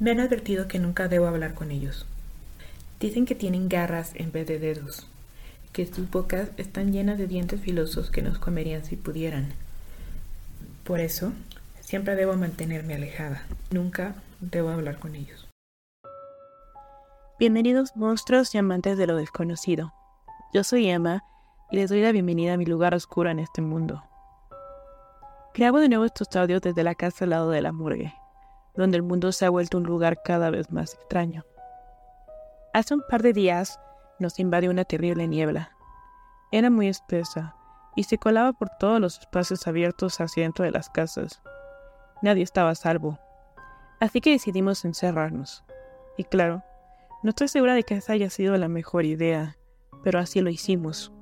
Me han advertido que nunca debo hablar con ellos. Dicen que tienen garras en vez de dedos, que sus bocas están llenas de dientes filosos que nos comerían si pudieran. Por eso, siempre debo mantenerme alejada. Nunca debo hablar con ellos. Bienvenidos monstruos y amantes de lo desconocido. Yo soy Emma y les doy la bienvenida a mi lugar oscuro en este mundo. Grabo de nuevo estos audios desde la casa al lado de la morgue, donde el mundo se ha vuelto un lugar cada vez más extraño. Hace un par de días nos invadió una terrible niebla. Era muy espesa y se colaba por todos los espacios abiertos hacia dentro de las casas. Nadie estaba a salvo. Así que decidimos encerrarnos. Y claro, no estoy segura de que esa haya sido la mejor idea, pero así lo hicimos.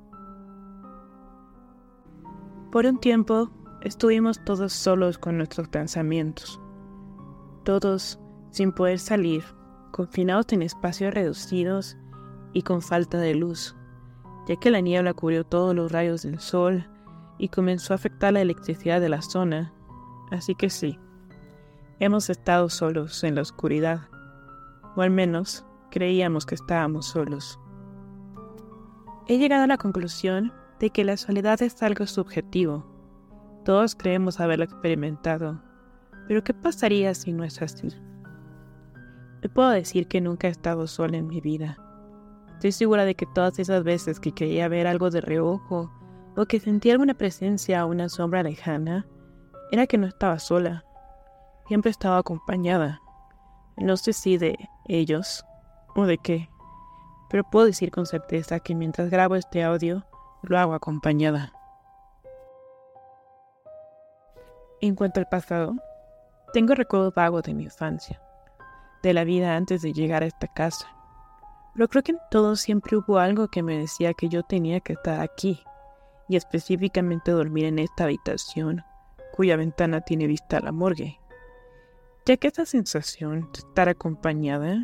Por un tiempo estuvimos todos solos con nuestros pensamientos, todos sin poder salir, confinados en espacios reducidos y con falta de luz, ya que la niebla cubrió todos los rayos del sol y comenzó a afectar la electricidad de la zona, así que sí, hemos estado solos en la oscuridad, o al menos creíamos que estábamos solos. He llegado a la conclusión de que la soledad es algo subjetivo. Todos creemos haberlo experimentado, pero ¿qué pasaría si no es así? Te puedo decir que nunca he estado sola en mi vida. Estoy segura de que todas esas veces que creía ver algo de reojo o que sentía alguna presencia o una sombra lejana, era que no estaba sola. Siempre estaba acompañada. No sé si de ellos o de qué, pero puedo decir con certeza que mientras grabo este audio, lo hago acompañada. En cuanto al pasado, tengo recuerdos vagos de mi infancia, de la vida antes de llegar a esta casa. Pero creo que en todo siempre hubo algo que me decía que yo tenía que estar aquí, y específicamente dormir en esta habitación, cuya ventana tiene vista a la morgue, ya que esta sensación de estar acompañada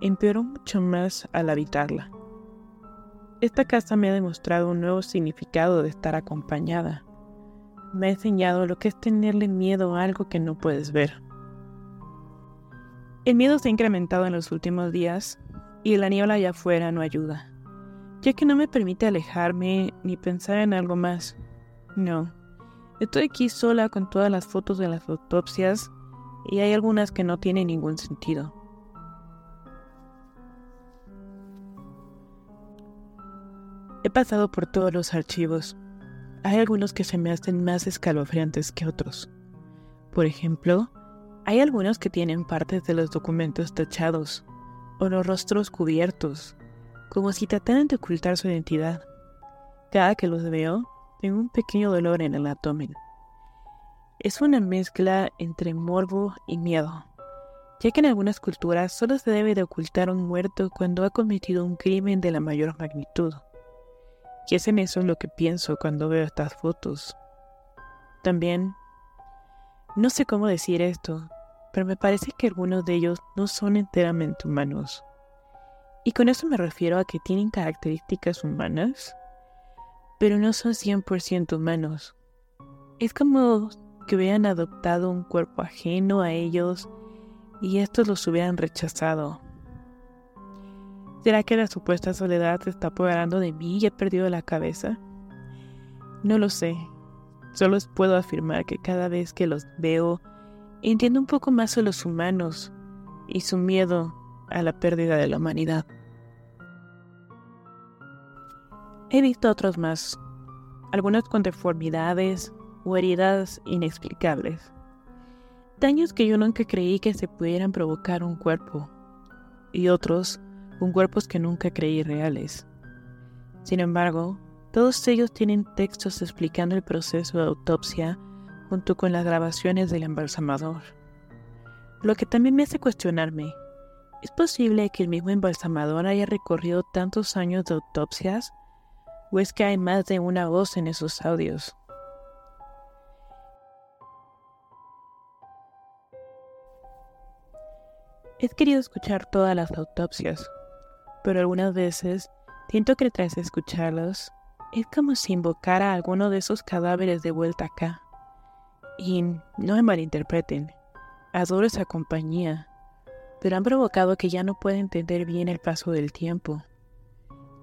empeoró mucho más al habitarla. Esta casa me ha demostrado un nuevo significado de estar acompañada. Me ha enseñado lo que es tenerle miedo a algo que no puedes ver. El miedo se ha incrementado en los últimos días y la niebla allá afuera no ayuda, ya que no me permite alejarme ni pensar en algo más. No, estoy aquí sola con todas las fotos de las autopsias y hay algunas que no tienen ningún sentido. He pasado por todos los archivos. Hay algunos que se me hacen más escalofriantes que otros. Por ejemplo, hay algunos que tienen partes de los documentos tachados o los rostros cubiertos, como si trataran de ocultar su identidad. Cada que los veo, tengo un pequeño dolor en el abdomen. Es una mezcla entre morbo y miedo, ya que en algunas culturas solo se debe de ocultar un muerto cuando ha cometido un crimen de la mayor magnitud. Y es en eso lo que pienso cuando veo estas fotos. También, no sé cómo decir esto, pero me parece que algunos de ellos no son enteramente humanos. Y con eso me refiero a que tienen características humanas, pero no son 100% humanos. Es como que hubieran adoptado un cuerpo ajeno a ellos y estos los hubieran rechazado. ¿Será que la supuesta soledad se está apoderando de mí y he perdido la cabeza? No lo sé. Solo puedo afirmar que cada vez que los veo, entiendo un poco más a los humanos y su miedo a la pérdida de la humanidad. He visto otros más, algunos con deformidades o heridas inexplicables. Daños que yo nunca creí que se pudieran provocar un cuerpo, y otros con cuerpos que nunca creí reales. Sin embargo, todos ellos tienen textos explicando el proceso de autopsia junto con las grabaciones del embalsamador. Lo que también me hace cuestionarme, ¿es posible que el mismo embalsamador haya recorrido tantos años de autopsias? ¿O es que hay más de una voz en esos audios? He querido escuchar todas las autopsias, pero algunas veces siento que tras escucharlos es como si invocara a alguno de esos cadáveres de vuelta acá. Y no me malinterpreten, adoro esa compañía, pero han provocado que ya no pueda entender bien el paso del tiempo.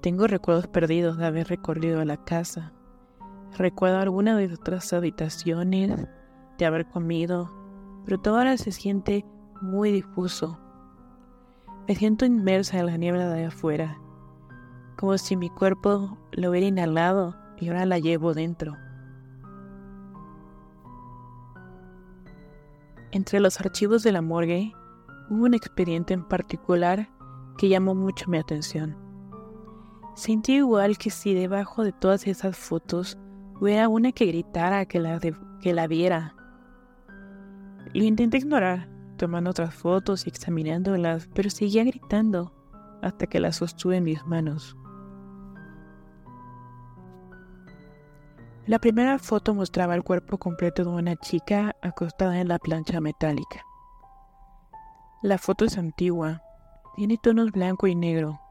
Tengo recuerdos perdidos de haber recorrido la casa. Recuerdo algunas de otras habitaciones, de haber comido, pero todo ahora se siente muy difuso. Me siento inmersa en la niebla de afuera, como si mi cuerpo lo hubiera inhalado y ahora la llevo dentro. Entre los archivos de la morgue hubo un expediente en particular que llamó mucho mi atención. Sentí igual que si debajo de todas esas fotos hubiera una que gritara que la, que la viera. Lo intenté ignorar, tomando otras fotos y examinándolas, pero seguía gritando hasta que las sostuve en mis manos. La primera foto mostraba el cuerpo completo de una chica acostada en la plancha metálica. La foto es antigua, tiene tonos blanco y negro,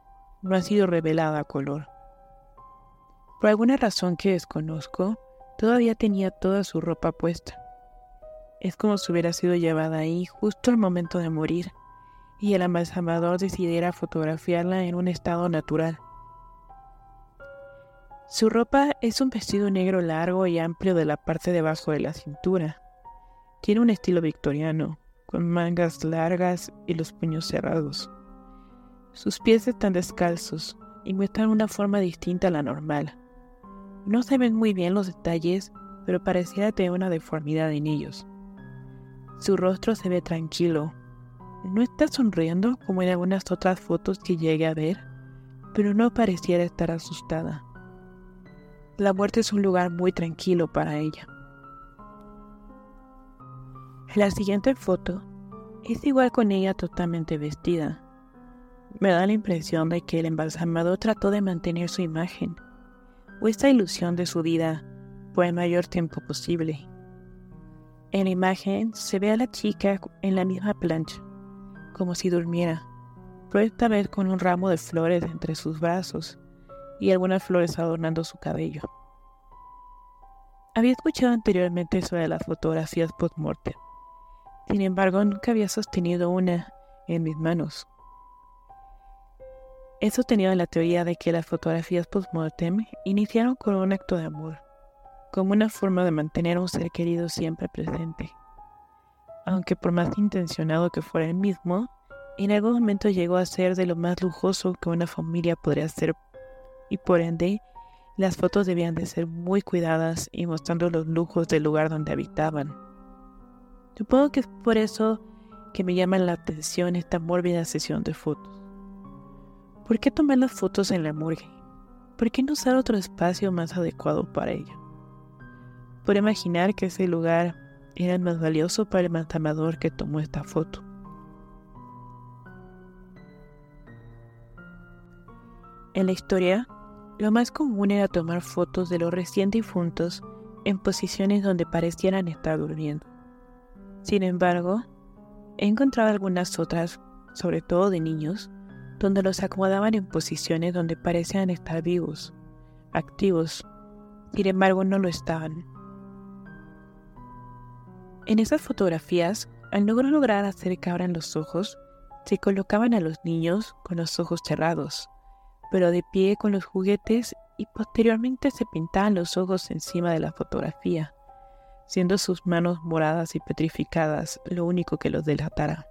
no ha sido revelada a color. Por alguna razón que desconozco, todavía tenía toda su ropa puesta. Es como si hubiera sido llevada ahí justo al momento de morir y el embalsamador decidiera fotografiarla en un estado natural. Su ropa es un vestido negro largo y amplio de la parte debajo de la cintura. Tiene un estilo victoriano, con mangas largas y los puños cerrados. Sus pies están descalzos y muestran una forma distinta a la normal. No se ven muy bien los detalles, pero pareciera tener una deformidad en ellos. Su rostro se ve tranquilo. No está sonriendo como en algunas otras fotos que llegué a ver, pero no pareciera estar asustada. La muerte es un lugar muy tranquilo para ella. La siguiente foto es igual con ella totalmente vestida. Me da la impresión de que el embalsamador trató de mantener su imagen o esta ilusión de su vida por el mayor tiempo posible. En la imagen se ve a la chica en la misma plancha, como si durmiera, pero esta vez con un ramo de flores entre sus brazos y algunas flores adornando su cabello. Había escuchado anteriormente sobre las fotografías post-mortem. Sin embargo, nunca había sostenido una en mis manos. He sostenido la teoría de que las fotografías post-mortem iniciaron con un acto de amor como una forma de mantener a un ser querido siempre presente. Aunque por más intencionado que fuera el mismo, en algún momento llegó a ser de lo más lujoso que una familia podría ser y por ende las fotos debían de ser muy cuidadas y mostrando los lujos del lugar donde habitaban. Supongo que es por eso que me llama la atención esta mórbida sesión de fotos. ¿Por qué tomar las fotos en la morgue? ¿Por qué no usar otro espacio más adecuado para ello? Puedo imaginar que ese lugar era el más valioso para el matamador que tomó esta foto. En la historia, lo más común era tomar fotos de los recién difuntos en posiciones donde parecieran estar durmiendo. Sin embargo, he encontrado algunas otras, sobre todo de niños, donde los acomodaban en posiciones donde parecían estar vivos, activos, sin embargo no lo estaban. En esas fotografías, al no lograr hacer que abran los ojos, se colocaban a los niños con los ojos cerrados, pero de pie con los juguetes y posteriormente se pintaban los ojos encima de la fotografía, siendo sus manos moradas y petrificadas lo único que los delatara.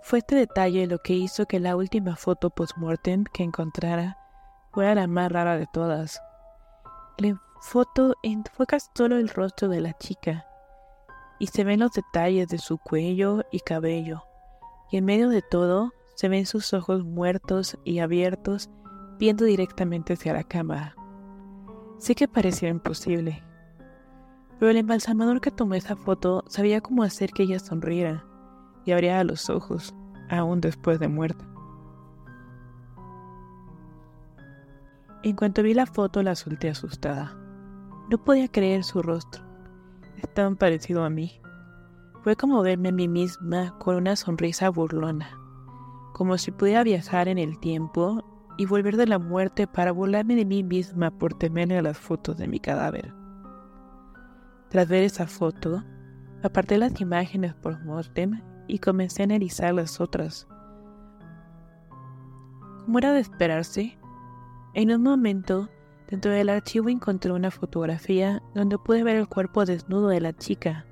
Fue este detalle lo que hizo que la última foto post-mortem que encontrara fuera la más rara de todas. Foto enfoca solo el rostro de la chica y se ven los detalles de su cuello y cabello, y en medio de todo se ven sus ojos muertos y abiertos viendo directamente hacia la cámara. Sé que parecía imposible, pero el embalsamador que tomó esa foto sabía cómo hacer que ella sonriera y abriera los ojos, aún después de muerta. En cuanto vi la foto la solté asustada. No podía creer su rostro. Es tan parecido a mí. Fue como verme a mí misma con una sonrisa burlona, como si pudiera viajar en el tiempo y volver de la muerte para burlarme de mí misma por temerle a las fotos de mi cadáver. Tras ver esa foto, aparté las imágenes por mortem y comencé a analizar las otras. Como era de esperarse, en un momento dentro del archivo encontré una fotografía donde pude ver el cuerpo desnudo de la chica,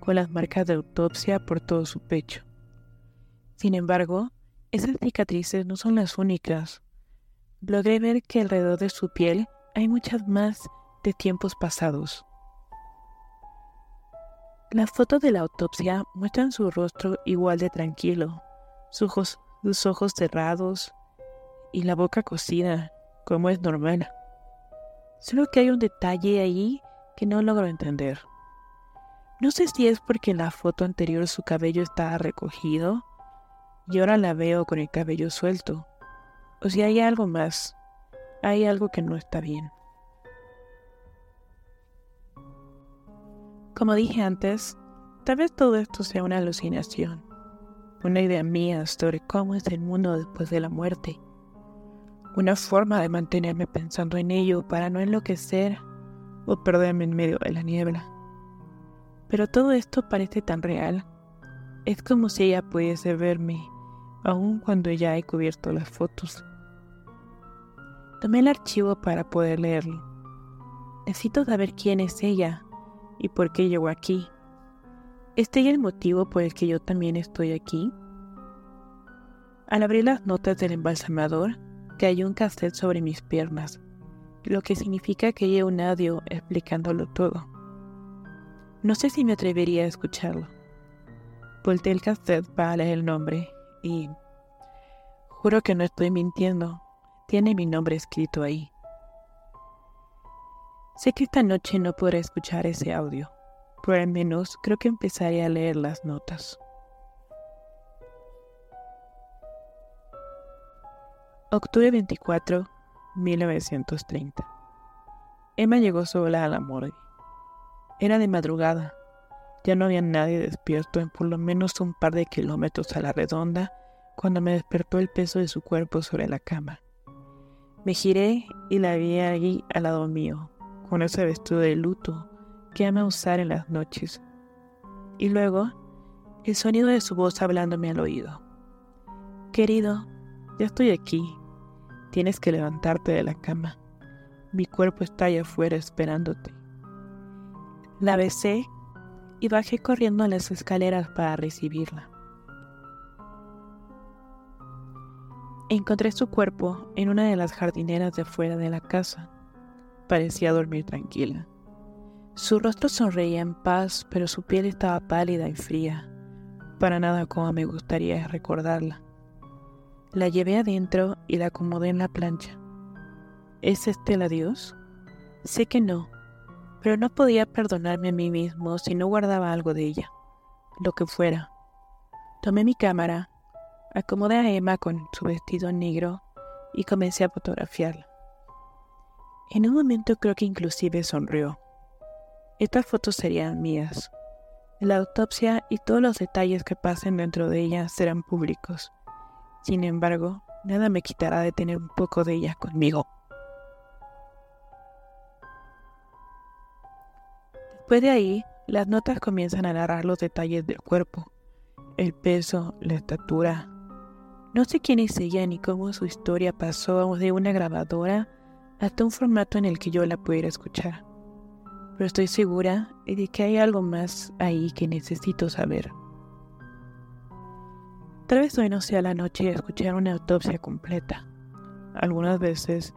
con las marcas de autopsia por todo su pecho. Sin embargo, esas cicatrices no son las únicas. Logré ver que alrededor de su piel hay muchas más de tiempos pasados. Las fotos de la autopsia muestran su rostro igual de tranquilo, sus ojos, cerrados y la boca cocida, como es normal. Solo que hay un detalle ahí que no logro entender. No sé si es porque en la foto anterior su cabello estaba recogido y ahora la veo con el cabello suelto, o si hay algo más, hay algo que no está bien. Como dije antes, tal vez todo esto sea una alucinación, una idea mía sobre cómo es el mundo después de la muerte, una forma de mantenerme pensando en ello para no enloquecer o perderme en medio de la niebla. Pero todo esto parece tan real. Es como si ella pudiese verme, aun cuando ya he cubierto las fotos. Tomé el archivo para poder leerlo. Necesito saber quién es ella y por qué llegó aquí. ¿Este es el motivo por el que yo también estoy aquí? Al abrir las notas del embalsamador, cayó un cassette sobre mis piernas, lo que significa que hay un audio explicándolo todo. No sé si me atrevería a escucharlo. Volté el cassette para leer el nombre y... Juro que no estoy mintiendo. Tiene mi nombre escrito ahí. Sé que esta noche no podré escuchar ese audio, pero al menos creo que empezaré a leer las notas. Octubre 24, 1930. Emma llegó sola a la morgue. Era de madrugada. Ya no había nadie despierto en por lo menos un par de kilómetros a la redonda cuando me despertó el peso de su cuerpo sobre la cama. Me giré y la vi allí al lado mío, con ese vestido de luto que ama usar en las noches. Y luego, el sonido de su voz hablándome al oído. Querido, ya estoy aquí. Tienes que levantarte de la cama. Mi cuerpo está allá afuera esperándote. La besé y bajé corriendo a las escaleras para recibirla. Encontré su cuerpo en una de las jardineras de fuera de la casa parecía dormir tranquila. Su rostro sonreía en paz, pero su piel estaba pálida y fría, para nada como me gustaría recordarla. La llevé adentro y la acomodé en la plancha. ¿Es este la Dios? Sé que no, pero no podía perdonarme a mí mismo si no guardaba algo de ella, lo que fuera. Tomé mi cámara, acomodé a Emma con su vestido negro y comencé a fotografiarla. En un momento creo que inclusive sonrió. Estas fotos serían mías. La autopsia y todos los detalles que pasen dentro de ella serán públicos. Sin embargo, nada me quitará de tener un poco de ella conmigo. Después de ahí, las notas comienzan a narrar los detalles del cuerpo, el peso, la estatura. No sé quién es ella ni cómo su historia pasó de una grabadora hasta un formato en el que yo la pudiera escuchar. Pero estoy segura de que hay algo más ahí que necesito saber. Tal vez hoy no sea la noche de escuchar una autopsia completa. Algunas veces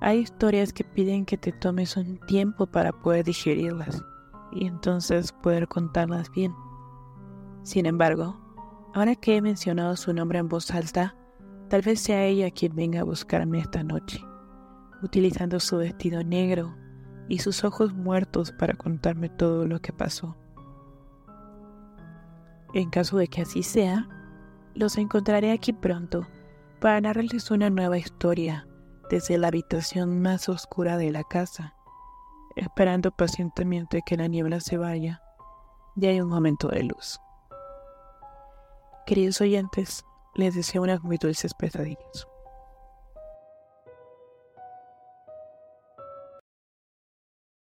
hay historias que piden que te tomes un tiempo para poder digerirlas y entonces poder contarlas bien. Sin embargo, ahora que he mencionado su nombre en voz alta, tal vez sea ella quien venga a buscarme esta noche utilizando su vestido negro y sus ojos muertos para contarme todo lo que pasó. En caso de que así sea, los encontraré aquí pronto para narrarles una nueva historia desde la habitación más oscura de la casa, esperando pacientemente que la niebla se vaya y hay un momento de luz. Queridos oyentes, les deseo unas muy dulces pesadillas.